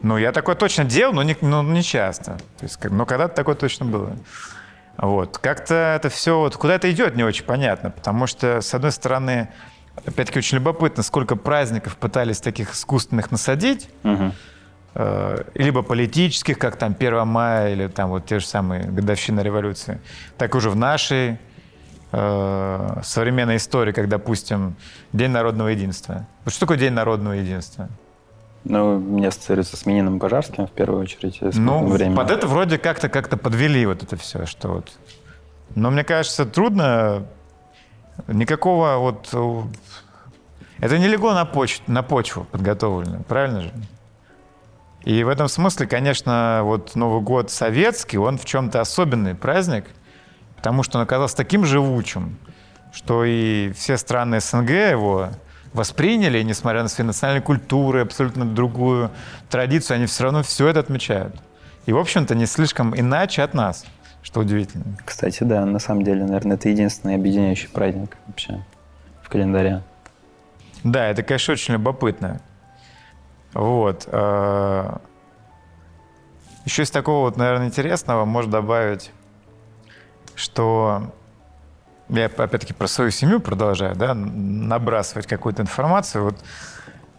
Ну, я такое точно делал, но не, но не часто. То есть, но когда-то такое точно было. Вот. Как-то это все, вот, куда это идет, не очень понятно, потому что, с одной стороны, опять-таки очень любопытно, сколько праздников пытались таких искусственных насадить, угу. Э, либо политических, как там 1 мая или там вот те же самые годовщина революции, так уже в нашей э, современной истории, как, допустим, День народного единства. Вот что такое День народного единства? Ну, мне ассоциируется с Мининым Пожарским в первую очередь. Ну, время. под это вроде как-то как-то подвели вот это все, что вот. Но мне кажется, трудно никакого вот... Это не легло на почву, на почву подготовлено, правильно же? И в этом смысле, конечно, вот Новый год советский, он в чем-то особенный праздник, потому что он оказался таким живучим, что и все страны СНГ его восприняли, и несмотря на свои национальные культуры, абсолютно другую традицию, они все равно все это отмечают. И, в общем-то, не слишком иначе от нас, что удивительно. Кстати, да, на самом деле, наверное, это единственный объединяющий праздник вообще в календаре. Да, это, конечно, очень любопытно. Вот. Э, Еще из такого вот, наверное, интересного можно добавить, что я опять-таки про свою семью продолжаю, да, набрасывать какую-то информацию. Вот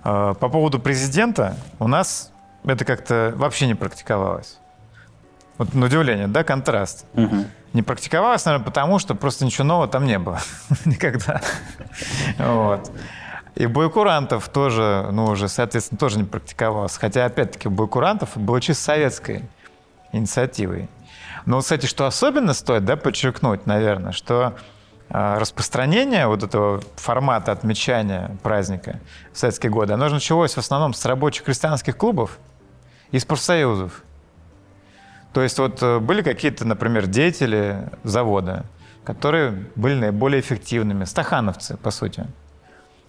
э, по поводу президента у нас это как-то вообще не практиковалось. Вот на удивление, да, контраст. Угу. Не практиковалось, наверное, потому что просто ничего нового там не было [laughs] никогда. Вот. И боекурантов тоже, ну, уже, соответственно, тоже не практиковалось. Хотя, опять-таки, боекурантов было чисто советской инициативой. Но, кстати, что особенно стоит да, подчеркнуть, наверное, что э, распространение вот этого формата отмечания праздника в советские годы, оно же началось в основном с рабочих крестьянских клубов и с профсоюзов. То есть вот э, были какие-то, например, деятели завода, которые были наиболее эффективными, стахановцы, по сути.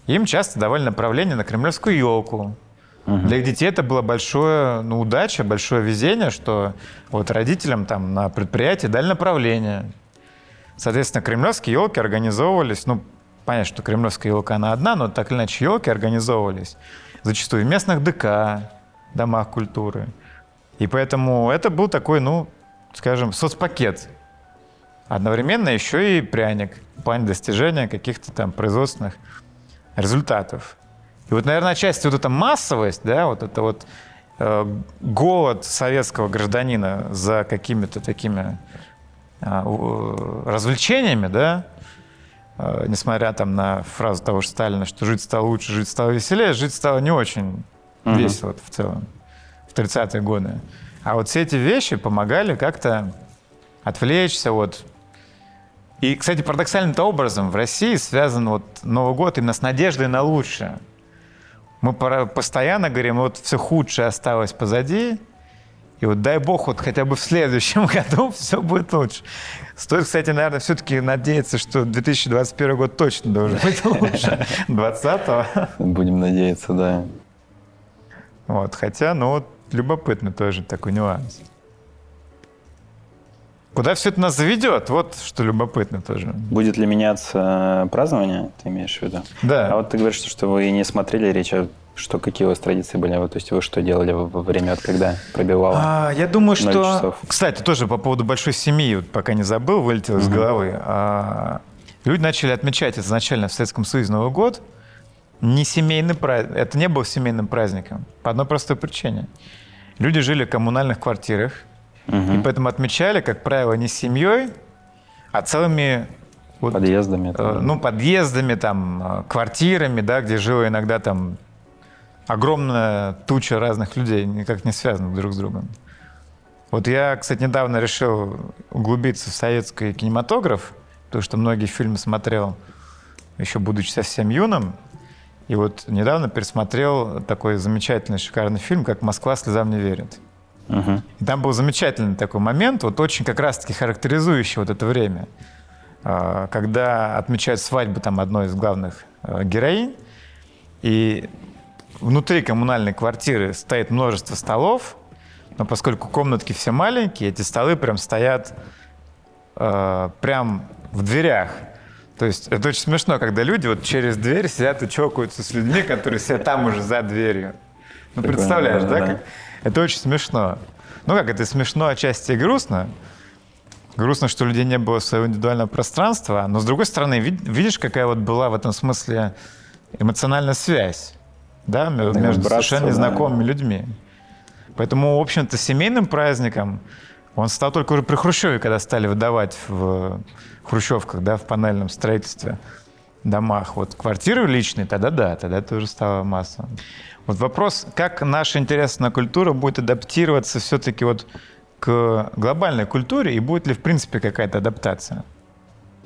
Им часто давали направление на кремлевскую елку. Угу. Для их детей это было большое, ну, удача, большое везение, что вот родителям там на предприятии дали направление. Соответственно, кремлевские елки организовывались, ну, понятно, что кремлевская елка, она одна, но так или иначе елки организовывались зачастую в местных ДК, домах культуры. И поэтому это был такой, ну, скажем, соцпакет одновременно еще и пряник в плане достижения каких-то там производственных результатов. И вот, наверное, отчасти вот эта массовость, да, вот это вот э, голод советского гражданина за какими-то такими э, развлечениями, да, э, несмотря там на фразу того же Сталина, что жить стало лучше, жить стало веселее, жить стало не очень угу. весело в целом в 30-е годы. А вот все эти вещи помогали как-то отвлечься вот и, кстати, парадоксальным-то образом в России связан вот Новый год именно с надеждой на лучшее. Мы постоянно говорим, вот все худшее осталось позади, и вот дай бог, вот хотя бы в следующем [laughs] году все будет лучше. Стоит, кстати, наверное, все-таки надеяться, что 2021 год точно должен быть лучше 2020. Будем надеяться, да. Вот, хотя, ну вот, любопытный тоже такой нюанс. Куда все это нас заведет? Вот что любопытно тоже. Будет ли меняться празднование, ты имеешь в виду? Да. А вот ты говоришь, что вы не смотрели речь, а что какие у вас традиции были? То есть вы что делали во время, вот, когда пробивало? А, я думаю, что... Часов? Кстати, тоже по поводу большой семьи, вот пока не забыл, вылетел из головы. А, люди начали отмечать изначально в Советском Союзе Новый год. Не семейный праздник. Это не был семейным праздником. По одной простой причине. Люди жили в коммунальных квартирах, Угу. И поэтому отмечали, как правило, не семьей, а целыми вот, подъездами. Э, ну, подъездами, там, э, квартирами, да, где жило иногда там огромная туча разных людей, никак не связанных друг с другом. Вот я, кстати, недавно решил углубиться в советский кинематограф, потому что многие фильмы смотрел еще будучи совсем юным. И вот недавно пересмотрел такой замечательный, шикарный фильм, как «Москва слезам не верит». Угу. И там был замечательный такой момент, вот очень как раз-таки характеризующий вот это время, а, когда отмечают свадьбу там одной из главных а, героинь, и внутри коммунальной квартиры стоит множество столов, но поскольку комнатки все маленькие, эти столы прям стоят э, прям в дверях. То есть это очень смешно, когда люди вот через дверь сидят и чокаются с людьми, которые сидят там уже за дверью. Ну, представляешь, да? да? Как, это очень смешно. Ну как, это смешно отчасти и грустно. Грустно, что у людей не было своего индивидуального пространства, но с другой стороны, видишь, какая вот была в этом смысле эмоциональная связь да, между братство, совершенно незнакомыми да. людьми. Поэтому, в общем-то, семейным праздником он стал только уже при Хрущеве, когда стали выдавать в хрущевках, да, в панельном строительстве домах. Вот квартиры личные, тогда да, тогда это уже стало массовым. Вот вопрос, как наша интересная культура будет адаптироваться все-таки вот к глобальной культуре и будет ли в принципе какая-то адаптация?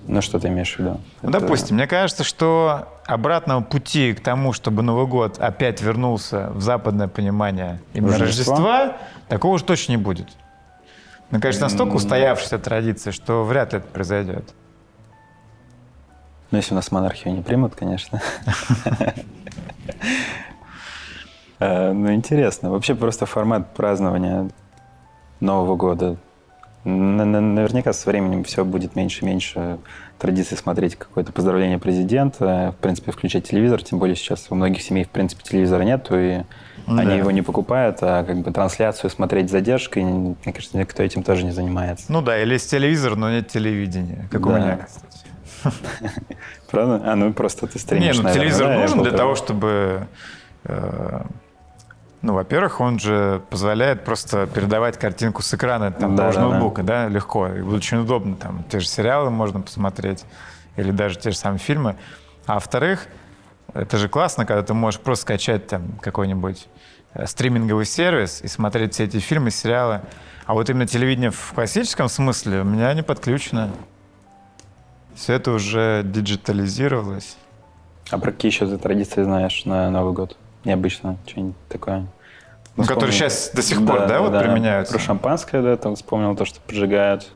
Ну, что ты имеешь в виду? Ну, Это... допустим, мне кажется, что обратного пути к тому, чтобы Новый год опять вернулся в западное понимание именно Рождества, Рождества такого уж точно не будет. Мне кажется, настолько устоявшаяся традиция, что вряд ли это произойдет. Ну, если у нас монархию не примут, конечно. [laughs] Э, ну, интересно. Вообще просто формат празднования Нового года. Наверняка со временем все будет меньше и меньше традиции смотреть какое-то поздравление президента, в принципе, включать телевизор, тем более сейчас у многих семей, в принципе, телевизора нету, и да. они его не покупают, а как бы трансляцию смотреть с задержкой, мне кажется, никто этим тоже не занимается. Ну да, или есть телевизор, но нет телевидения, как да. у меня, кстати. [laughs] Правда? А, ну просто ты стримишь, Не, ну телевизор нужен для того, чтобы э, ну, во-первых, он же позволяет просто передавать картинку с экрана там, да, того же да, ноутбука, да. да, легко. И очень удобно. Там те же сериалы можно посмотреть или даже те же самые фильмы. А во-вторых, это же классно, когда ты можешь просто скачать там какой-нибудь э, стриминговый сервис и смотреть все эти фильмы, сериалы. А вот именно телевидение в классическом смысле у меня не подключено. Все это уже диджитализировалось. А про какие еще ты традиции знаешь на Новый год? Необычно, что-нибудь такое. Ну, которые сейчас до сих пор, да, да вот да, применяются? Про шампанское, да, там вспомнил то, что поджигают.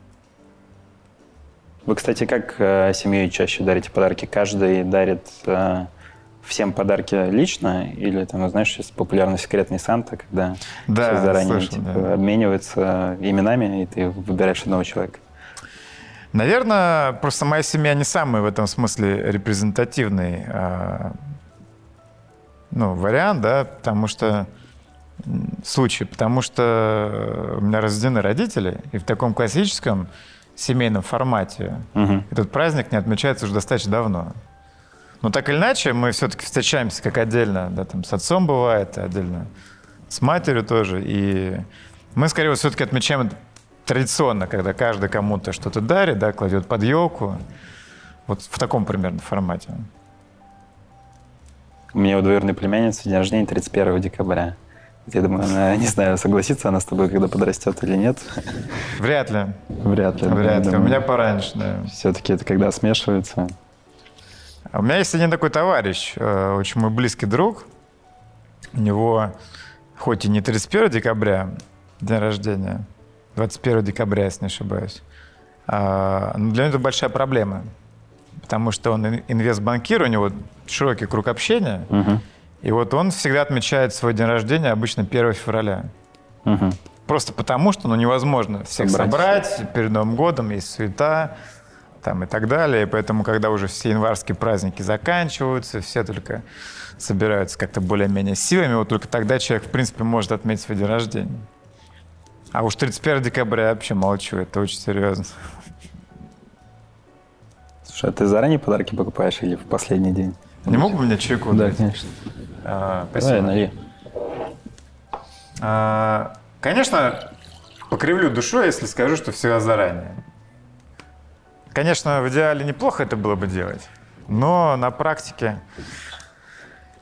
Вы, кстати, как э, семьей чаще дарите подарки? Каждый дарит э, всем подарки лично? Или, там, знаешь, сейчас популярный секретный Санта, когда да, все заранее слышал, типа, да. обмениваются именами, и ты выбираешь одного человека? Наверное, просто моя семья не самая в этом смысле репрезентативный а, ну, вариант, да, потому что случай, потому что у меня рождены родители, и в таком классическом семейном формате. Мгм. Этот праздник не отмечается уже достаточно давно. Но так или иначе, мы все-таки встречаемся как отдельно, да, там с отцом бывает, отдельно с матерью тоже. И мы, скорее всего, все-таки отмечаем это традиционно, когда каждый кому-то что-то дарит, да, кладет под елку. Вот в таком примерно формате. У меня у двоюродной племянницы день рождения 31 декабря. Я думаю, она, [laughs] не знаю, согласится она с тобой, когда подрастет или нет. Вряд ли. Вряд ли. Вряд ли. У меня пораньше, да. Все-таки это когда смешивается. А У меня есть один такой товарищ, э, очень мой близкий друг. У него, хоть и не 31 декабря день рождения, 21 декабря, если не ошибаюсь, а, но для него это большая проблема. Потому что он ин- инвестбанкир, у него широкий круг общения. Мгм. И вот он всегда отмечает свой день рождения обычно 1 февраля. Мгм. Просто потому, что ну, невозможно всех Собрать. собрать. Перед Новым годом есть суета там, и так далее. И поэтому, когда уже все январские праздники заканчиваются, все только собираются как-то более-менее силами, вот только тогда человек, в принципе, может отметить свой день рождения. А уж 31 декабря я вообще молчу, это очень серьезно. Слушай, а ты заранее подарки покупаешь или в последний день? Не мог бы мне чайку Да, дать? конечно. А, Давай, спасибо. налей. А, Конечно, покривлю душой, если скажу, что всегда заранее. Конечно, в идеале неплохо это было бы делать, но на практике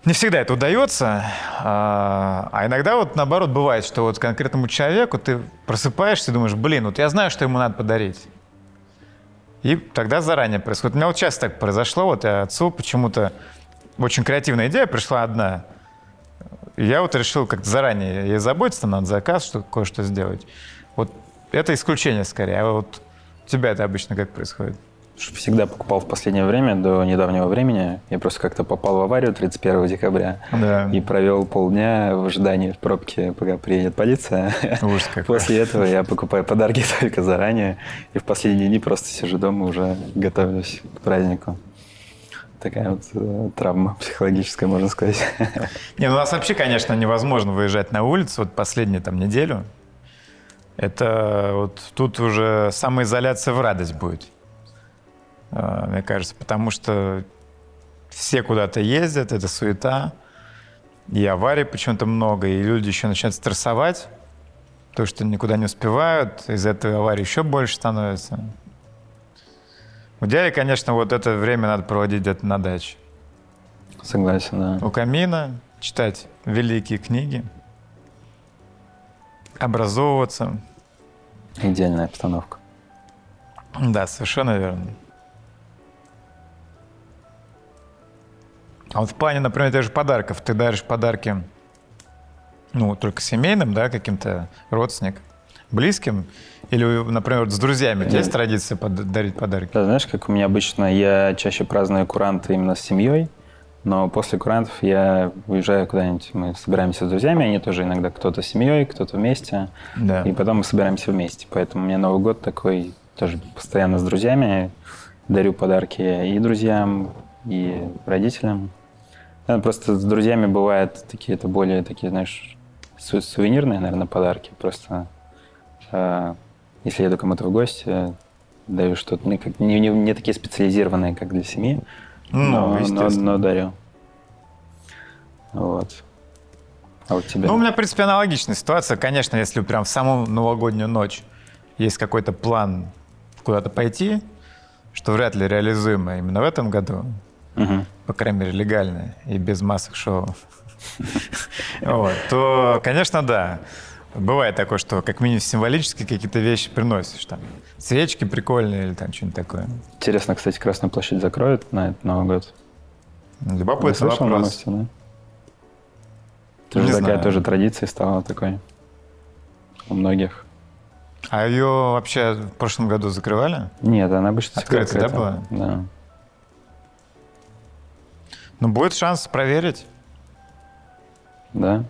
не всегда это удается. А а иногда вот наоборот бывает, что вот конкретному человеку ты просыпаешься и думаешь, блин, вот я знаю, что ему надо подарить. И тогда заранее происходит. У меня вот часто так произошло, вот я отцу почему-то очень креативная идея пришла одна. Я вот решил как-то заранее ей заботиться, надо заказ, что кое-что сделать. Вот это исключение скорее. А вот у тебя это обычно как происходит? Всегда покупал в последнее время, до недавнего времени. Я просто как-то попал в аварию 31 декабря Да. и провел полдня в ожидании в пробке, пока приедет полиция. Ужас какой. После этого я покупаю подарки [laughs] только заранее. И в последние дни просто сижу дома, уже готовлюсь к празднику. Такая вот э, травма психологическая, можно сказать. [laughs] Не, ну у нас вообще, конечно, невозможно выезжать на улицу вот последнюю там неделю. Это вот тут уже самоизоляция в радость будет, мне кажется, потому что все куда-то ездят, это суета, и аварий почему-то много, и люди еще начинают стрессовать, то, что никуда не успевают, из-за этого аварий еще больше становится. В идеале, конечно, вот это время надо проводить где-то на даче Согласен, да. у камина, читать великие книги, образовываться. Идеальная обстановка. Да, совершенно верно. А вот в плане, например, тех же подарков, ты даришь подарки, ну, только семейным, да, каким-то родственникам, близким, или, например, с друзьями. У тебя есть Нет. традиция под- дарить подарки? Да, знаешь, как у меня обычно, я чаще праздную куранты именно с семьей, но после курантов я уезжаю куда-нибудь, мы собираемся с друзьями, они тоже иногда кто-то с семьей, кто-то вместе, Да. и потом мы собираемся вместе. Поэтому у меня Новый год такой тоже постоянно с друзьями, дарю подарки и друзьям, и родителям. Да, просто с друзьями бывают такие, это более такие, знаешь, су- сувенирные, наверное, подарки. Просто э, если еду кому-то в гости, даю что-то, ну, как- не, не- не такие специализированные, как для семьи, Ну, но, но, но дарю. Вот. А вот тебе? Ну, у меня, в принципе, аналогичная ситуация. Конечно, если прям в саму новогоднюю ночь есть какой-то план куда-то пойти, что вряд ли реализуемо именно в этом году, Мгм. по крайней мере, легально и без массовых шоу, [laughs] то, конечно, да. Бывает такое, что как минимум символически какие-то вещи приносишь. Там, свечки прикольные или там что-нибудь такое. Интересно, кстати, Красную площадь закроют на этот Новый год. Любопытный вопрос. новости, да? Это же такая знаю. тоже традиция стала такой у многих. А ее вообще в прошлом году закрывали? Нет, она обычно всегда Открытая, да, открыта. Да. Ну, будет шанс проверить. Да.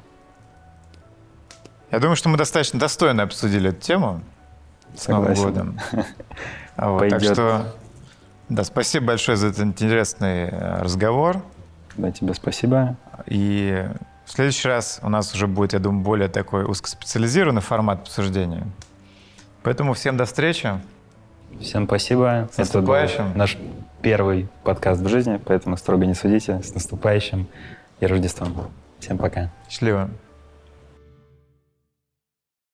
Я думаю, что мы достаточно достойно обсудили эту тему с Новым Согласен. годом. А [laughs] вот, так что, да, спасибо большое за этот интересный э, разговор. Да, тебе спасибо. И в следующий раз у нас уже будет, я думаю, более такой узкоспециализированный формат обсуждения. Поэтому всем до встречи. Всем спасибо. С наступающим. Наш первый подкаст в жизни, поэтому строго не судите. С наступающим и Рождеством. Всем пока. Счастливо.